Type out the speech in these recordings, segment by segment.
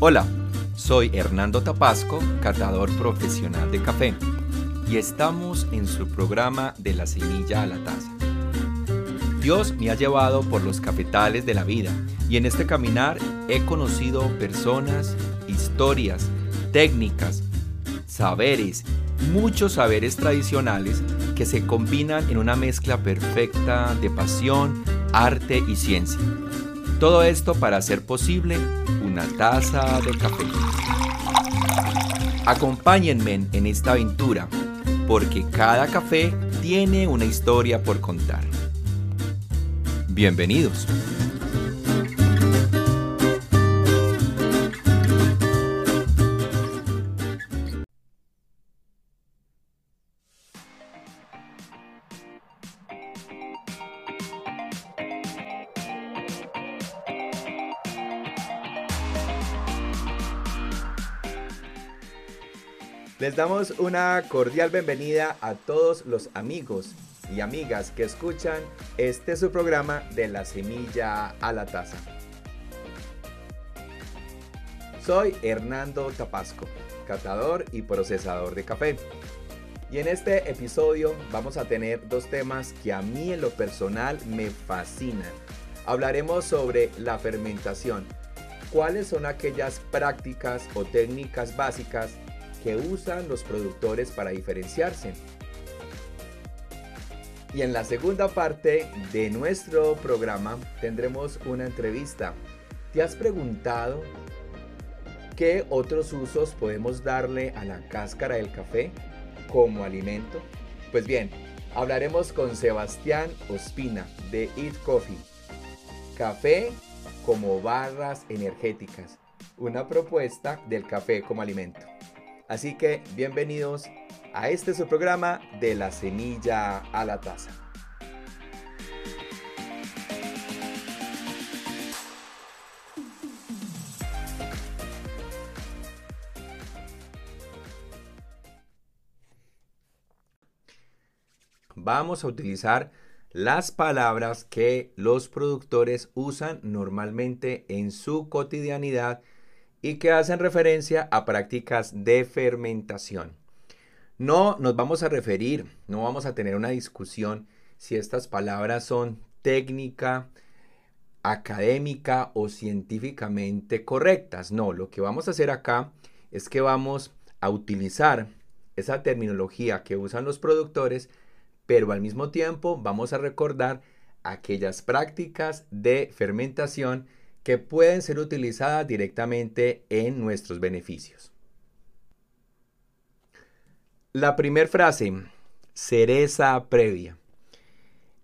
Hola, soy Hernando Tapasco, catador profesional de café, y estamos en su programa de la semilla a la taza. Dios me ha llevado por los cafetales de la vida y en este caminar he conocido personas, historias, técnicas, saberes, muchos saberes tradicionales que se combinan en una mezcla perfecta de pasión, arte y ciencia. Todo esto para hacer posible una taza de café. Acompáñenme en esta aventura, porque cada café tiene una historia por contar. Bienvenidos. Les damos una cordial bienvenida a todos los amigos y amigas que escuchan este su programa de la semilla a la taza. Soy Hernando Tapasco, catador y procesador de café. Y en este episodio vamos a tener dos temas que a mí en lo personal me fascinan. Hablaremos sobre la fermentación. ¿Cuáles son aquellas prácticas o técnicas básicas que usan los productores para diferenciarse. Y en la segunda parte de nuestro programa tendremos una entrevista. ¿Te has preguntado qué otros usos podemos darle a la cáscara del café como alimento? Pues bien, hablaremos con Sebastián Ospina de Eat Coffee. Café como barras energéticas. Una propuesta del café como alimento. Así que bienvenidos a este su programa de la semilla a la taza. Vamos a utilizar las palabras que los productores usan normalmente en su cotidianidad y que hacen referencia a prácticas de fermentación. No nos vamos a referir, no vamos a tener una discusión si estas palabras son técnica, académica o científicamente correctas. No, lo que vamos a hacer acá es que vamos a utilizar esa terminología que usan los productores, pero al mismo tiempo vamos a recordar aquellas prácticas de fermentación que pueden ser utilizadas directamente en nuestros beneficios. La primera frase, cereza previa.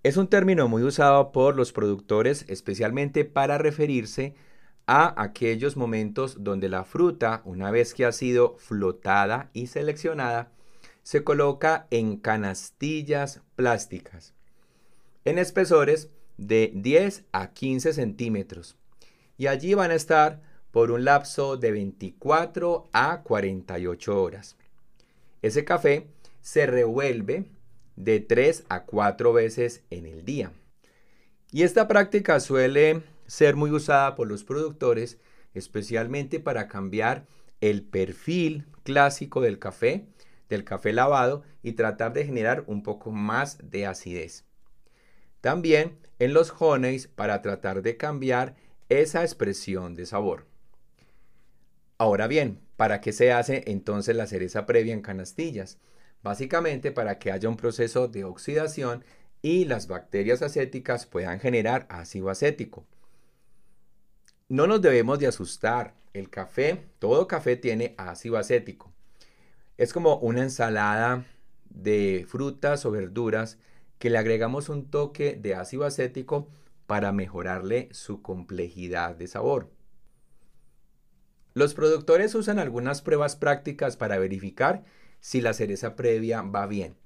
Es un término muy usado por los productores especialmente para referirse a aquellos momentos donde la fruta, una vez que ha sido flotada y seleccionada, se coloca en canastillas plásticas en espesores de 10 a 15 centímetros y allí van a estar por un lapso de 24 a 48 horas. Ese café se revuelve de 3 a 4 veces en el día. Y esta práctica suele ser muy usada por los productores, especialmente para cambiar el perfil clásico del café, del café lavado y tratar de generar un poco más de acidez. También en los honeys para tratar de cambiar esa expresión de sabor. Ahora bien, ¿para qué se hace entonces la cereza previa en canastillas? Básicamente para que haya un proceso de oxidación y las bacterias acéticas puedan generar ácido acético. No nos debemos de asustar. El café, todo café tiene ácido acético. Es como una ensalada de frutas o verduras que le agregamos un toque de ácido acético para mejorarle su complejidad de sabor. Los productores usan algunas pruebas prácticas para verificar si la cereza previa va bien.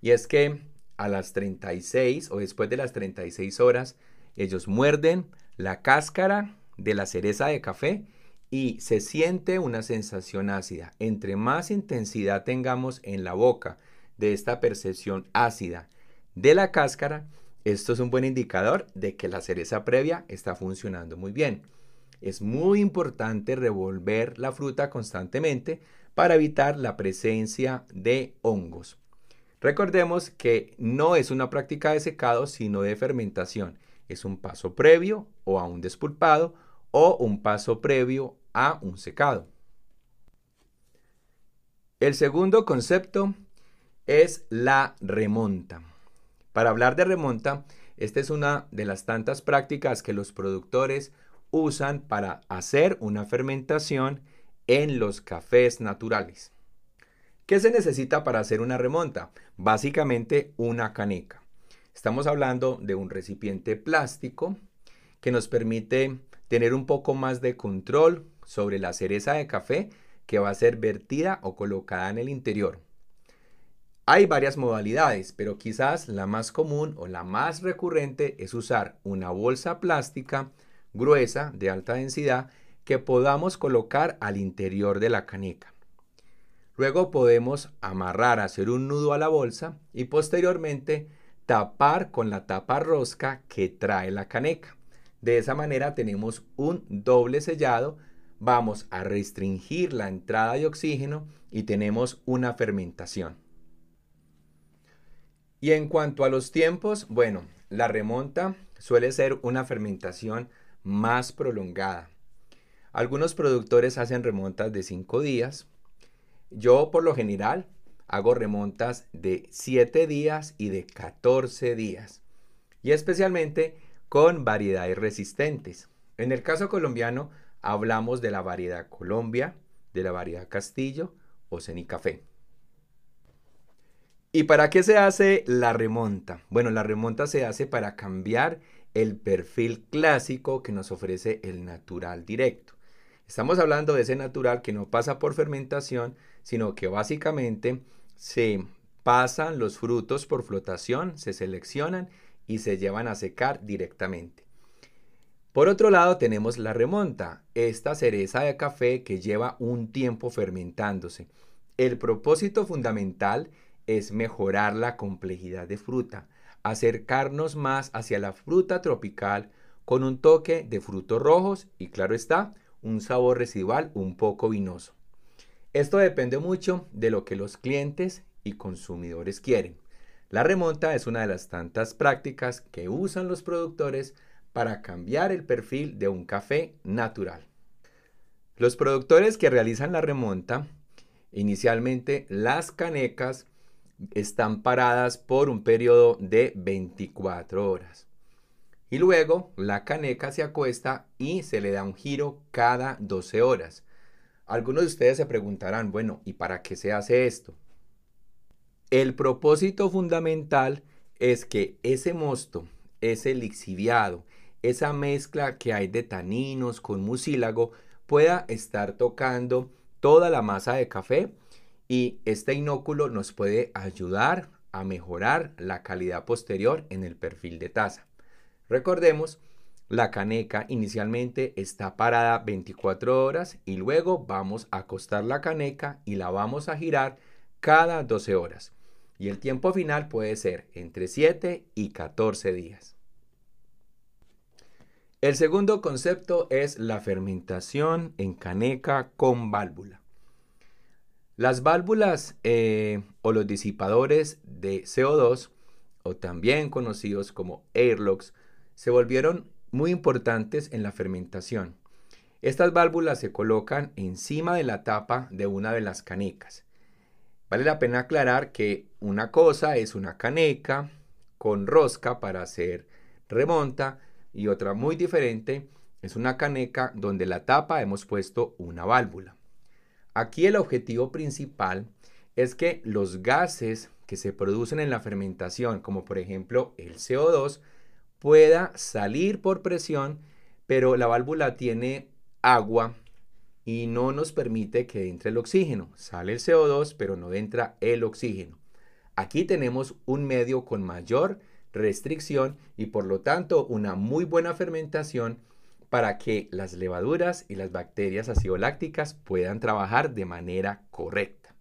Y es que a las 36 o después de las 36 horas, ellos muerden la cáscara de la cereza de café y se siente una sensación ácida. Entre más intensidad tengamos en la boca de esta percepción ácida de la cáscara, esto es un buen indicador de que la cereza previa está funcionando muy bien. es muy importante revolver la fruta constantemente para evitar la presencia de hongos. Recordemos que no es una práctica de secado, sino de fermentación. Es un paso previo o a un despulpado o un paso previo a un secado. El segundo concepto es la remonta. Para hablar de remonta, esta es una de las tantas prácticas que los productores usan para hacer una fermentación en los cafés naturales. ¿Qué se necesita para hacer una remonta? Básicamente una caneca. Estamos hablando de un recipiente plástico que nos permite tener un poco más de control sobre la cereza de café que va a ser vertida o colocada en el interior. Hay varias modalidades, pero quizás la más común o la más recurrente es usar una bolsa plástica gruesa de alta densidad que podamos colocar al interior de la caneca. Luego podemos amarrar, hacer un nudo a la bolsa y posteriormente tapar con la tapa rosca que trae la caneca. De esa manera tenemos un doble sellado, vamos a restringir la entrada de oxígeno y tenemos una fermentación. Y en cuanto a los tiempos, bueno, la remonta suele ser una fermentación más prolongada. Algunos productores hacen remontas de 5 días. Yo por lo general hago remontas de 7 días y de 14 días. Y especialmente con variedades resistentes. En el caso colombiano hablamos de la variedad Colombia, de la variedad Castillo o Cenicafé. ¿Y para qué se hace la remonta? Bueno, la remonta se hace para cambiar el perfil clásico que nos ofrece el natural directo. Estamos hablando de ese natural que no pasa por fermentación, sino que básicamente se pasan los frutos por flotación, se seleccionan y se llevan a secar directamente. Por otro lado tenemos la remonta, esta cereza de café que lleva un tiempo fermentándose. El propósito fundamental es mejorar la complejidad de fruta, acercarnos más hacia la fruta tropical con un toque de frutos rojos y claro está, un sabor residual un poco vinoso. Esto depende mucho de lo que los clientes y consumidores quieren. La remonta es una de las tantas prácticas que usan los productores para cambiar el perfil de un café natural. Los productores que realizan la remonta, inicialmente las canecas están paradas por un periodo de 24 horas. Y luego la caneca se acuesta y se le da un giro cada 12 horas. Algunos de ustedes se preguntarán, bueno, ¿y para qué se hace esto? El propósito fundamental es que ese mosto, ese lixiviado, esa mezcla que hay de taninos con mucílago pueda estar tocando toda la masa de café y este inóculo nos puede ayudar a mejorar la calidad posterior en el perfil de taza. Recordemos, la caneca inicialmente está parada 24 horas y luego vamos a acostar la caneca y la vamos a girar cada 12 horas. Y el tiempo final puede ser entre 7 y 14 días. El segundo concepto es la fermentación en caneca con válvula. Las válvulas eh, o los disipadores de CO2, o también conocidos como airlocks, se volvieron muy importantes en la fermentación. Estas válvulas se colocan encima de la tapa de una de las canecas. Vale la pena aclarar que una cosa es una caneca con rosca para hacer remonta y otra muy diferente es una caneca donde la tapa hemos puesto una válvula. Aquí el objetivo principal es que los gases que se producen en la fermentación, como por ejemplo el CO2, pueda salir por presión, pero la válvula tiene agua y no nos permite que entre el oxígeno. Sale el CO2, pero no entra el oxígeno. Aquí tenemos un medio con mayor restricción y por lo tanto una muy buena fermentación para que las levaduras y las bacterias acidolácticas puedan trabajar de manera correcta.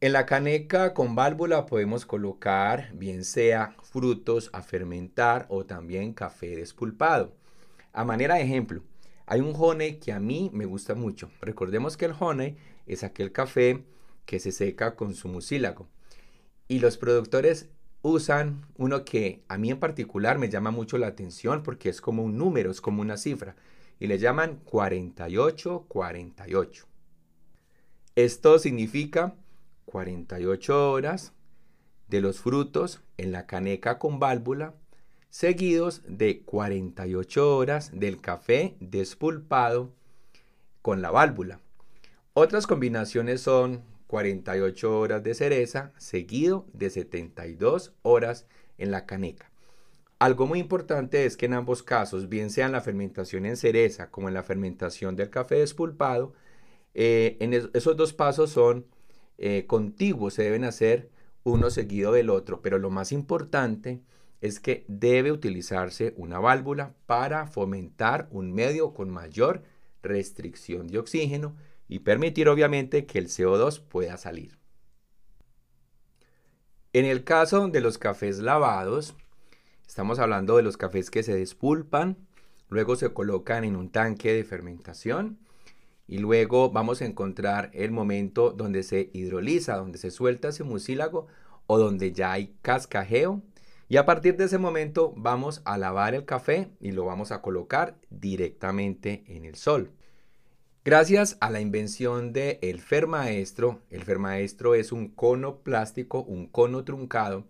En la caneca con válvula podemos colocar bien sea frutos a fermentar o también café despulpado. A manera de ejemplo, hay un honey que a mí me gusta mucho. Recordemos que el honey es aquel café que se seca con su mucílago. Y los productores usan uno que a mí en particular me llama mucho la atención porque es como un número, es como una cifra. Y le llaman 4848. Esto significa 48 horas de los frutos en la caneca con válvula, seguidos de 48 horas del café despulpado con la válvula. Otras combinaciones son 48 horas de cereza, seguido de 72 horas en la caneca. Algo muy importante es que en ambos casos, bien sea en la fermentación en cereza como en la fermentación del café despulpado, eh, esos dos pasos son eh, contiguos, se deben hacer uno seguido del otro, pero lo más importante es que debe utilizarse una válvula para fomentar un medio con mayor restricción de oxígeno y permitir obviamente que el CO2 pueda salir. En el caso de los cafés lavados, estamos hablando de los cafés que se despulpan, luego se colocan en un tanque de fermentación y luego vamos a encontrar el momento donde se hidroliza, donde se suelta ese mucílago o donde ya hay cascajeo. Y a partir de ese momento vamos a lavar el café y lo vamos a colocar directamente en el sol. Gracias a la invención del el fermaestro, el fermaestro es un cono plástico, un cono truncado,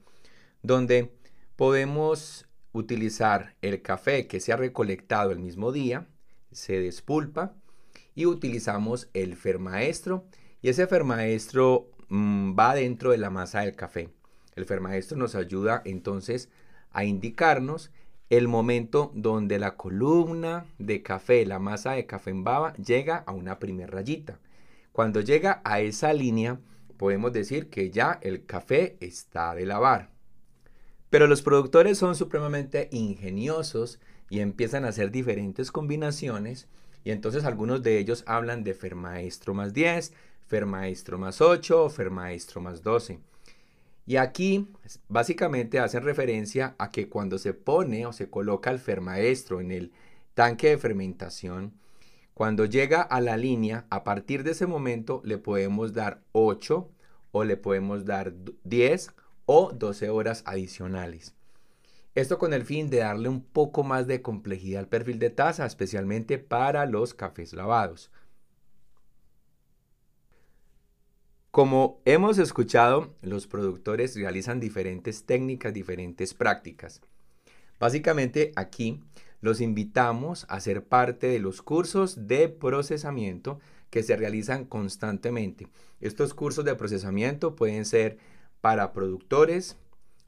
donde podemos utilizar el café que se ha recolectado el mismo día, se despulpa y utilizamos el fermaestro y ese fermaestro mm, va dentro de la masa del café. El fermaestro nos ayuda entonces a indicarnos el momento donde la columna de café, la masa de café en baba, llega a una primera rayita. Cuando llega a esa línea, podemos decir que ya el café está de lavar. Pero los productores son supremamente ingeniosos y empiezan a hacer diferentes combinaciones y entonces algunos de ellos hablan de Fermaestro más 10, Fermaestro más 8 o Fermaestro más 12. Y aquí básicamente hacen referencia a que cuando se pone o se coloca el Fermaestro en el tanque de fermentación, cuando llega a la línea, a partir de ese momento le podemos dar 8 o le podemos dar 10 o 12 horas adicionales. Esto con el fin de darle un poco más de complejidad al perfil de taza, especialmente para los cafés lavados. Como hemos escuchado, los productores realizan diferentes técnicas, diferentes prácticas. Básicamente aquí los invitamos a ser parte de los cursos de procesamiento que se realizan constantemente. Estos cursos de procesamiento pueden ser para productores,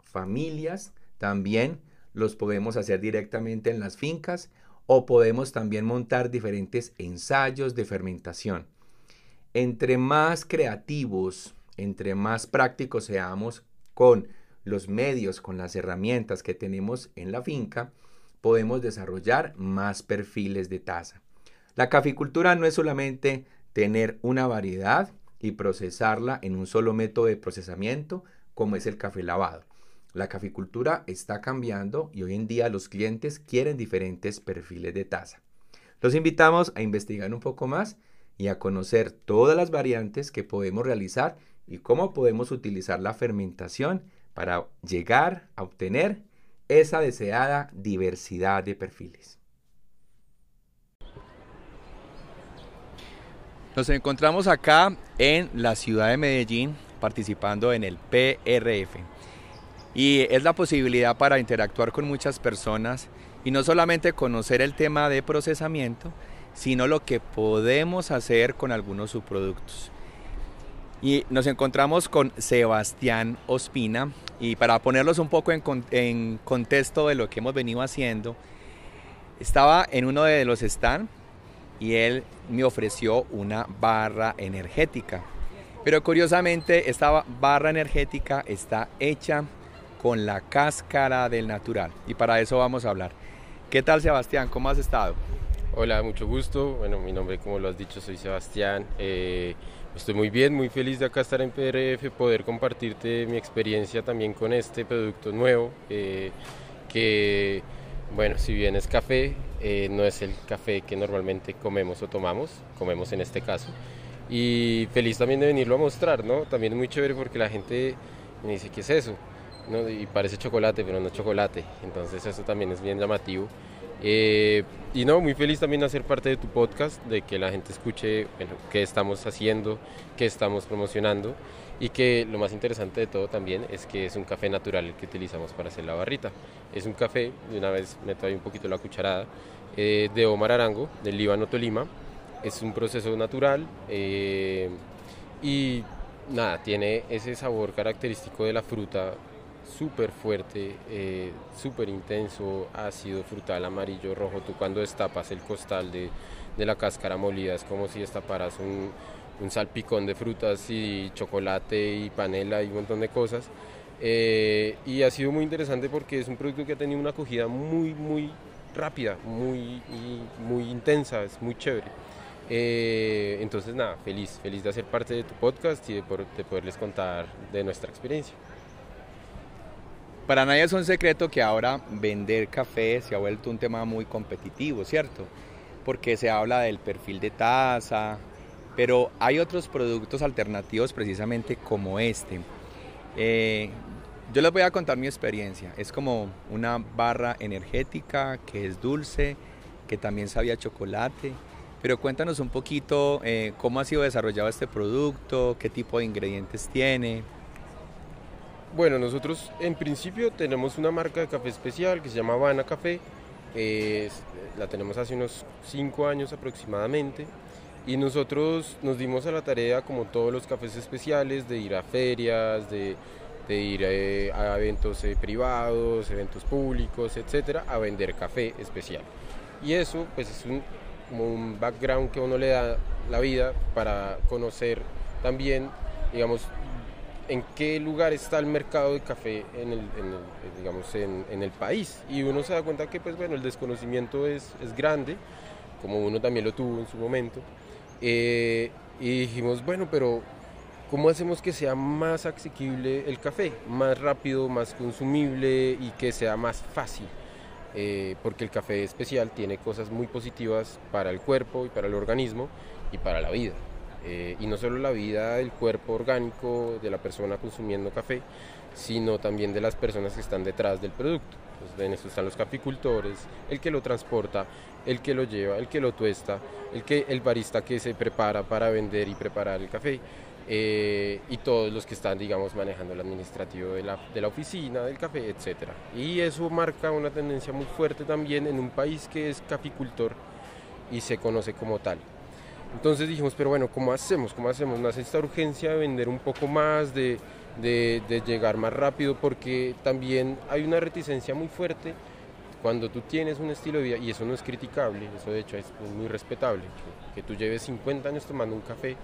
familias, también los podemos hacer directamente en las fincas o podemos también montar diferentes ensayos de fermentación. Entre más creativos, entre más prácticos seamos con los medios, con las herramientas que tenemos en la finca, podemos desarrollar más perfiles de taza. La caficultura no es solamente tener una variedad y procesarla en un solo método de procesamiento como es el café lavado. La caficultura está cambiando y hoy en día los clientes quieren diferentes perfiles de taza. Los invitamos a investigar un poco más y a conocer todas las variantes que podemos realizar y cómo podemos utilizar la fermentación para llegar a obtener esa deseada diversidad de perfiles. Nos encontramos acá en la ciudad de Medellín participando en el PRF. Y es la posibilidad para interactuar con muchas personas y no solamente conocer el tema de procesamiento, sino lo que podemos hacer con algunos subproductos. Y nos encontramos con Sebastián Ospina y para ponerlos un poco en, contexto de lo que hemos venido haciendo, estaba en uno de los stands y él me ofreció una barra energética. Pero curiosamente esta barra energética está hecha con la cáscara del natural. Y para eso vamos a hablar. ¿Qué tal Sebastián? ¿Cómo has estado? Hola, mucho gusto. Bueno, mi nombre, como lo has dicho, soy Sebastián. Eh, estoy muy bien, muy feliz de acá estar en PRF, poder compartirte mi experiencia también con este producto nuevo, eh, que Bueno, si bien es café, eh, no es el café que normalmente comemos o tomamos, comemos en este caso. Y feliz también de venirlo a mostrar, ¿no? También es muy chévere porque la gente me dice, ¿qué es eso? Y parece chocolate, pero no es chocolate. Entonces eso también es bien llamativo. Eh, y no, muy feliz también de hacer parte de tu podcast, de que la gente escuche bueno, qué estamos haciendo, qué estamos promocionando y que lo más interesante de todo también es que es un café natural el que utilizamos para hacer la barrita. Es un café, de una vez meto ahí un poquito la cucharada, eh, de Omar Arango, del Líbano Tolima. Es un proceso natural eh, y nada, tiene ese sabor característico de la fruta súper fuerte, eh, súper intenso, ácido, frutal, amarillo, rojo. Tú cuando destapas el costal de, de la cáscara molida es como si destaparas un, un, salpicón de frutas y chocolate y panela y un montón de cosas. Eh, y ha sido muy interesante porque es un producto que ha tenido una acogida muy, muy rápida, muy, muy intensa, es muy chévere. Eh, entonces nada, feliz, feliz de hacer parte de tu podcast y de, de poderles contar de nuestra experiencia. Para nadie es un secreto que ahora vender café se ha vuelto un tema muy competitivo, ¿cierto? Porque se habla del perfil de taza, pero hay otros productos alternativos precisamente como este. Eh, yo les voy a contar mi experiencia. Es como una barra energética que es dulce, que también sabía chocolate. Pero cuéntanos un poquito eh, cómo ha sido desarrollado este producto, qué tipo de ingredientes tiene. Bueno, nosotros en principio tenemos una marca de café especial que se llama Habana Café. la tenemos hace unos 5 años aproximadamente. Y nosotros nos dimos a la tarea, como todos los cafés especiales, de ir a ferias, de, ir eh, a eventos eh, privados, eventos públicos, etcétera, a vender café especial. Y eso, pues, es un, como un background que uno le da la vida para conocer también, digamos, en qué lugar está el mercado de café en el, digamos, en, el país. Y uno se da cuenta que pues, bueno, el desconocimiento es, es grande, como uno también lo tuvo en su momento. Eh, y dijimos, bueno, pero ¿cómo hacemos que sea más asequible el café? Más rápido, más consumible y que sea más fácil. Eh, porque el café especial tiene cosas muy positivas para el cuerpo y para el organismo y para la vida. Eh, y no solo la vida del cuerpo orgánico de la persona consumiendo café, sino también de las personas que están detrás del producto. Entonces, en eso están los caficultores, el que lo transporta, el que lo lleva, el que lo tuesta, el, que, el barista que se prepara para vender y preparar el café. Eh, y todos los que están, digamos, manejando el administrativo de la, de la oficina, del café, etc. Y eso marca una tendencia muy fuerte también en un país que es caficultor y se conoce como tal. Entonces dijimos, pero bueno, ¿cómo hacemos? ¿Cómo hacemos? Nace esta urgencia de vender un poco más, de, de, llegar más rápido, porque también hay una reticencia muy fuerte cuando tú tienes un estilo de vida, y eso no es criticable, eso de hecho es muy respetable, que, tú lleves 50 años tomando un café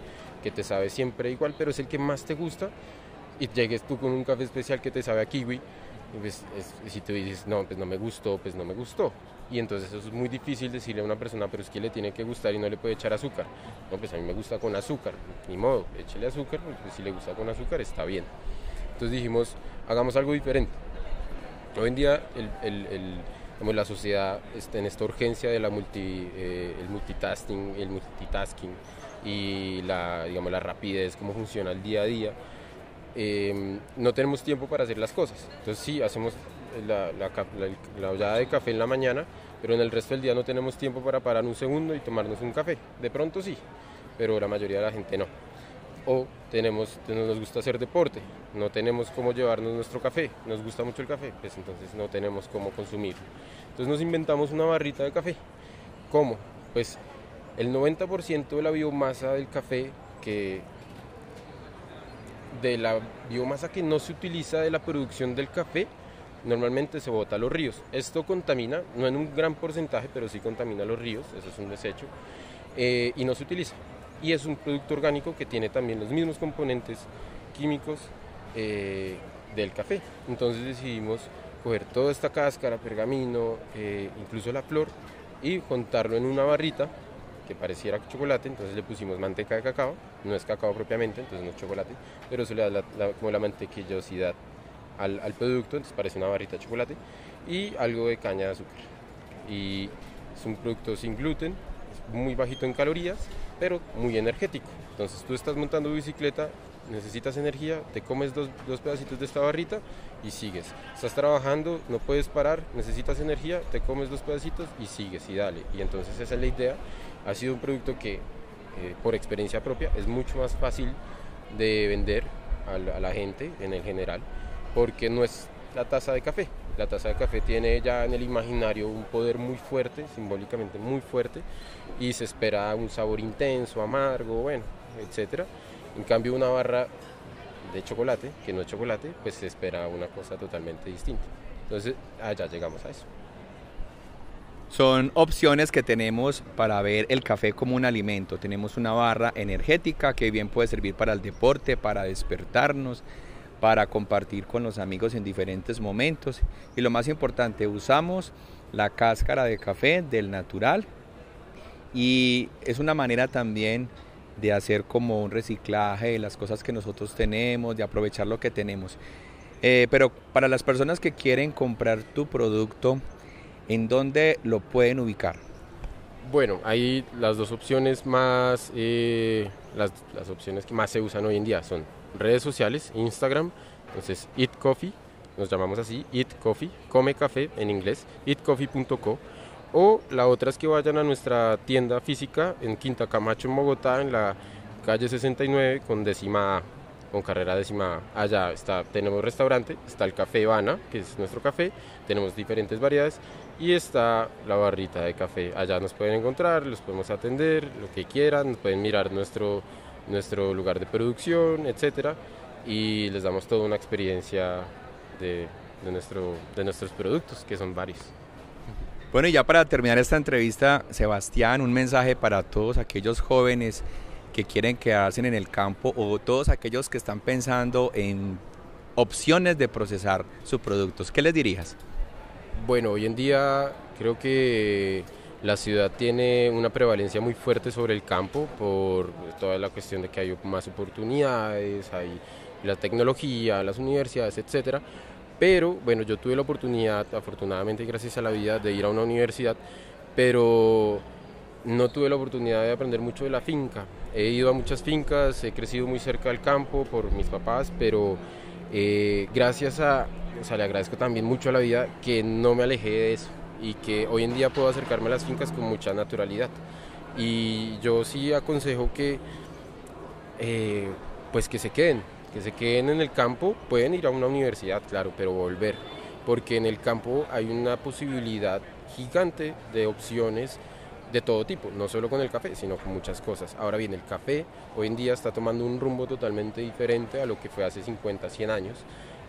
que te sabe siempre igual, pero es el que más te gusta, y llegues tú con un café especial que te sabe a kiwi, y pues, si tú dices, no, pues no me gustó, pues no me gustó y entonces eso es muy difícil decirle a una persona, pero es que le tiene que gustar y no le puede echar azúcar. No, pues a mí me gusta con azúcar, ni modo, échele azúcar, pues si le gusta con azúcar está bien. Entonces dijimos, hagamos algo diferente. Hoy en día el, el, la sociedad está en esta urgencia de la multi, eh, el multitasking, el multitasking y la, digamos, la rapidez, cómo funciona el día a día. Eh, no tenemos tiempo para hacer las cosas. Entonces sí, hacemos la, la, la, de café en la mañana, pero en el resto del día no tenemos tiempo para parar un segundo y tomarnos un café. De pronto sí, pero la mayoría de la gente no. O tenemos, nos gusta hacer deporte, no tenemos cómo llevarnos nuestro café, nos gusta mucho el café, pues entonces no tenemos cómo consumirlo. Entonces nos inventamos una barrita de café. ¿Cómo? Pues el 90% de la biomasa del café que de la biomasa que no se utiliza de la producción del café normalmente se bota a los ríos. Esto contamina, no en un gran porcentaje, pero sí contamina los ríos, eso es un desecho, eh, y no se utiliza. Y es un producto orgánico que tiene también los mismos componentes químicos eh, del café. Entonces decidimos coger toda esta cáscara, pergamino, eh, incluso la flor, y juntarlo en una barrita que pareciera chocolate, entonces le pusimos manteca de cacao, no es cacao propiamente, entonces no es chocolate, pero eso le da como la mantequillosidad al, producto, entonces parece una barrita de chocolate. y algo de caña de azúcar. Y es un producto sin gluten, muy bajito en calorías, pero muy energético. Entonces tú estás montando bicicleta, necesitas energía, te comes dos, dos, pedacitos de esta barrita y sigues. Estás trabajando, no puedes parar, necesitas energía, te comes dos pedacitos y sigues y dale. Y entonces esa es la idea. Ha sido un producto que eh, por experiencia propia es mucho más fácil de vender a la, gente en el general porque no es la taza de café. La taza de café tiene ya en el imaginario un poder muy fuerte, simbólicamente muy fuerte, y se espera un sabor intenso, amargo, bueno, etcétera. En cambio, una barra de chocolate, que no es chocolate, pues se espera una cosa totalmente distinta. Entonces, allá llegamos a eso. Son opciones que tenemos para ver el café como un alimento. Tenemos una barra energética que bien puede servir para el deporte, para despertarnos, para compartir con los amigos en diferentes momentos. Y lo más importante, usamos la cáscara de café del natural y es una manera también de hacer como un reciclaje de las cosas que nosotros tenemos, de aprovechar lo que tenemos. Eh, pero para las personas que quieren comprar tu producto, ¿en dónde lo pueden ubicar? Bueno, hay las dos opciones más, eh, las, las, opciones que más se usan hoy en día son redes sociales, Instagram, entonces Eat Coffee, nos llamamos así, Eat Coffee, come café en inglés, eatcoffee.co o la otra es que vayan a nuestra tienda física en Quinta Camacho, en Bogotá, en la calle 69 con décima A, con carrera décima A. Allá está, tenemos restaurante, está el café Ivana, que es nuestro café, tenemos diferentes variedades y está la barrita de café. Allá nos pueden encontrar, los podemos atender, lo que quieran, pueden mirar nuestro, nuestro lugar de producción, etcétera, y les damos toda una experiencia de, de, nuestro, de nuestros productos, que son varios. Bueno, y ya para terminar esta entrevista, Sebastián, un mensaje para todos aquellos jóvenes que quieren quedarse en el campo o todos aquellos que están pensando en opciones de procesar sus productos. ¿Qué les dirías? Bueno, hoy en día creo que la ciudad tiene una prevalencia muy fuerte sobre el campo por toda la cuestión de que hay más oportunidades, hay la tecnología, las universidades, etcétera pero bueno, yo tuve la oportunidad, afortunadamente gracias a la vida, de ir a una universidad, pero no tuve la oportunidad de aprender mucho de la finca. He ido a muchas fincas, he crecido muy cerca del campo por mis papás, pero eh, gracias a, o sea, le agradezco también mucho a la vida que no me alejé de eso y que hoy en día puedo acercarme a las fincas con mucha naturalidad. Y yo sí aconsejo que, eh, pues que se queden, que se queden en el campo, pueden ir a una universidad, claro, pero volver, porque en el campo hay una posibilidad gigante de opciones de todo tipo, no solo con el café, sino con muchas cosas. Ahora bien, el café hoy en día está tomando un rumbo totalmente diferente a lo que fue hace 50, 100 años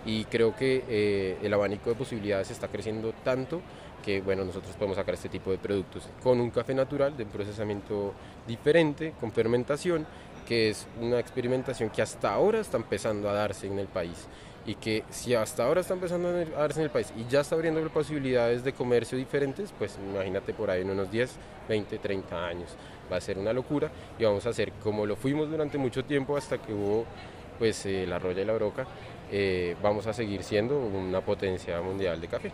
y creo que eh, el abanico de posibilidades está creciendo tanto que bueno, nosotros podemos sacar este tipo de productos con un café natural de procesamiento diferente, con fermentación que es una experimentación que hasta ahora está empezando a darse en el país y que si hasta ahora está empezando a darse en el país y ya está abriendo posibilidades de comercio diferentes, pues imagínate por ahí en unos 10, 20, 30 años. Va a ser una locura y vamos a hacer como lo fuimos durante mucho tiempo hasta que hubo pues eh, la roya y la broca, eh, vamos a seguir siendo una potencia mundial de café.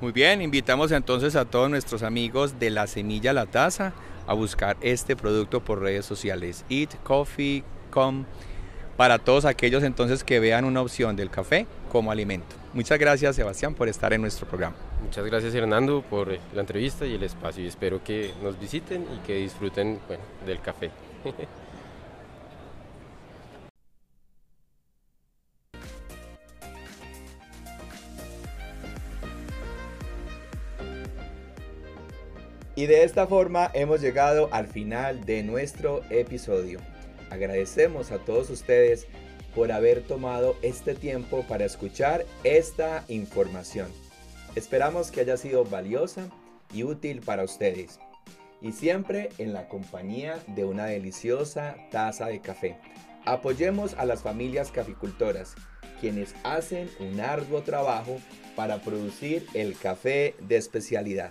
Muy bien, invitamos entonces a todos nuestros amigos de La Semilla La Taza a buscar este producto por redes sociales. Eat Coffee Com para todos aquellos entonces que vean una opción del café como alimento. Muchas gracias Sebastián por estar en nuestro programa. Muchas gracias Hernando por la entrevista y el espacio y espero que nos visiten y que disfruten del café. Y de esta forma hemos llegado al final de nuestro episodio. Agradecemos a todos ustedes por haber tomado este tiempo para escuchar esta información. Esperamos que haya sido valiosa y útil para ustedes. Y siempre en la compañía de una deliciosa taza de café. Apoyemos a las familias caficultoras, quienes hacen un arduo trabajo para producir el café de especialidad.